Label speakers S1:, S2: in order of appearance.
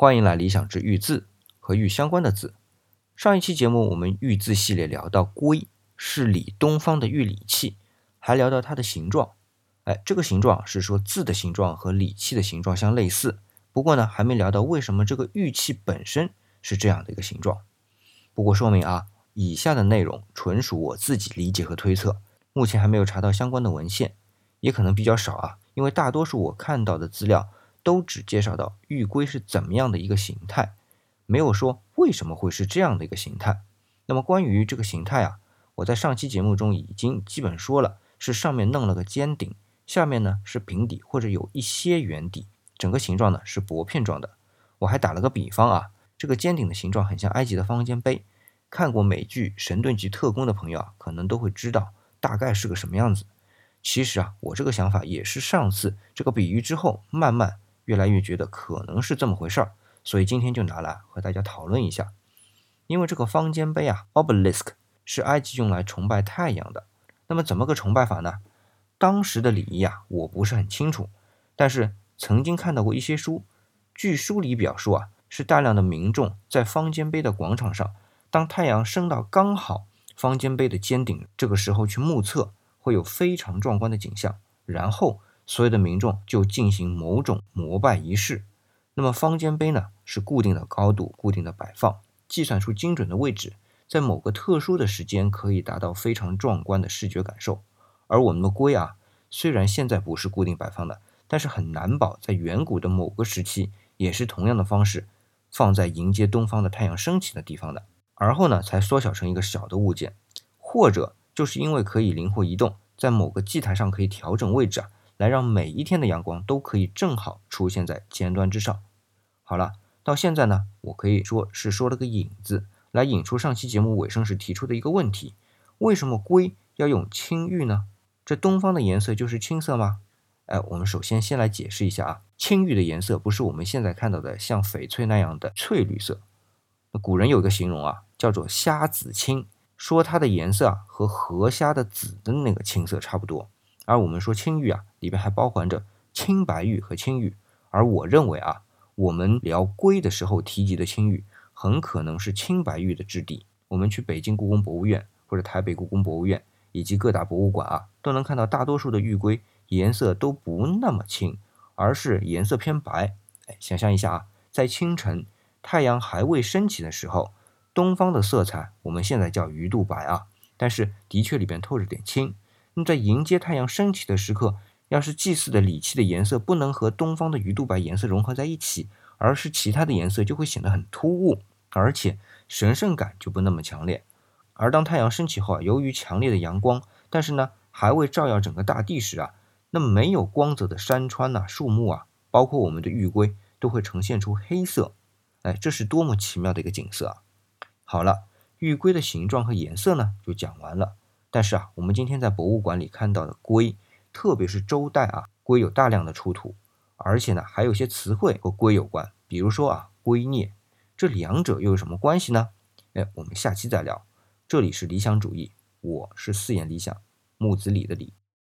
S1: 欢迎来理想之玉字和玉相关的字。上一期节目我们玉字系列聊到龟是理东方的玉理器，还聊到它的形状。哎，这个形状是说字的形状和理器的形状相类似。不过呢，还没聊到为什么这个玉器本身是这样的一个形状。不过说明啊，以下的内容纯属我自己理解和推测，目前还没有查到相关的文献，也可能比较少啊。因为大多数我看到的资料都只介绍到玉龟是怎么样的一个形态，没有说为什么会是这样的一个形态。那么关于这个形态啊，我在上期节目中已经基本说了，是上面弄了个尖顶，下面呢是平底或者有一些圆底，整个形状呢是薄片状的。我还打了个比方啊，这个尖顶的形状很像埃及的方尖碑。看过美剧《神盾局特工》的朋友啊，可能都会知道大概是个什么样子。其实啊，我这个想法也是上次这个比喻之后，慢慢越来越觉得可能是这么回事儿，所以今天就拿来和大家讨论一下。因为这个方尖碑啊，obelisk 是埃及用来崇拜太阳的。那么怎么个崇拜法呢？当时的礼仪啊，我不是很清楚，但是曾经看到过一些书，据书里表述啊，是大量的民众在方尖碑的广场上，当太阳升到刚好方尖碑的尖顶，这个时候去目测。会有非常壮观的景象，然后所有的民众就进行某种膜拜仪式。那么方尖碑呢，是固定的高度、固定的摆放，计算出精准的位置，在某个特殊的时间可以达到非常壮观的视觉感受。而我们的龟啊，虽然现在不是固定摆放的，但是很难保在远古的某个时期也是同样的方式放在迎接东方的太阳升起的地方的，而后呢才缩小成一个小的物件，或者。就是因为可以灵活移动，在某个祭台上可以调整位置啊，来让每一天的阳光都可以正好出现在尖端之上。好了，到现在呢，我可以说是说了个引子，来引出上期节目尾声时提出的一个问题：为什么龟要用青玉呢？这东方的颜色就是青色吗？哎，我们首先先来解释一下啊，青玉的颜色不是我们现在看到的像翡翠那样的翠绿色。那古人有一个形容啊，叫做虾子青。说它的颜色啊和河虾的紫的那个青色差不多，而我们说青玉啊里边还包含着青白玉和青玉，而我认为啊我们聊龟的时候提及的青玉很可能是青白玉的质地。我们去北京故宫博物院或者台北故宫博物院以及各大博物馆啊都能看到大多数的玉龟颜色都不那么青，而是颜色偏白。哎，想象一下啊，在清晨太阳还未升起的时候。东方的色彩，我们现在叫鱼肚白啊，但是的确里边透着点青。那么在迎接太阳升起的时刻，要是祭祀的礼器的颜色不能和东方的鱼肚白颜色融合在一起，而是其他的颜色，就会显得很突兀，而且神圣感就不那么强烈。而当太阳升起后啊，由于强烈的阳光，但是呢还未照耀整个大地时啊，那么没有光泽的山川呐、树木啊，包括我们的玉龟，都会呈现出黑色。哎，这是多么奇妙的一个景色啊！好了，玉龟的形状和颜色呢，就讲完了。但是啊，我们今天在博物馆里看到的龟，特别是周代啊，龟有大量的出土，而且呢，还有些词汇和龟有关，比如说啊，龟孽，这两者又有什么关系呢？哎，我们下期再聊。这里是理想主义，我是四眼理想木子李的李。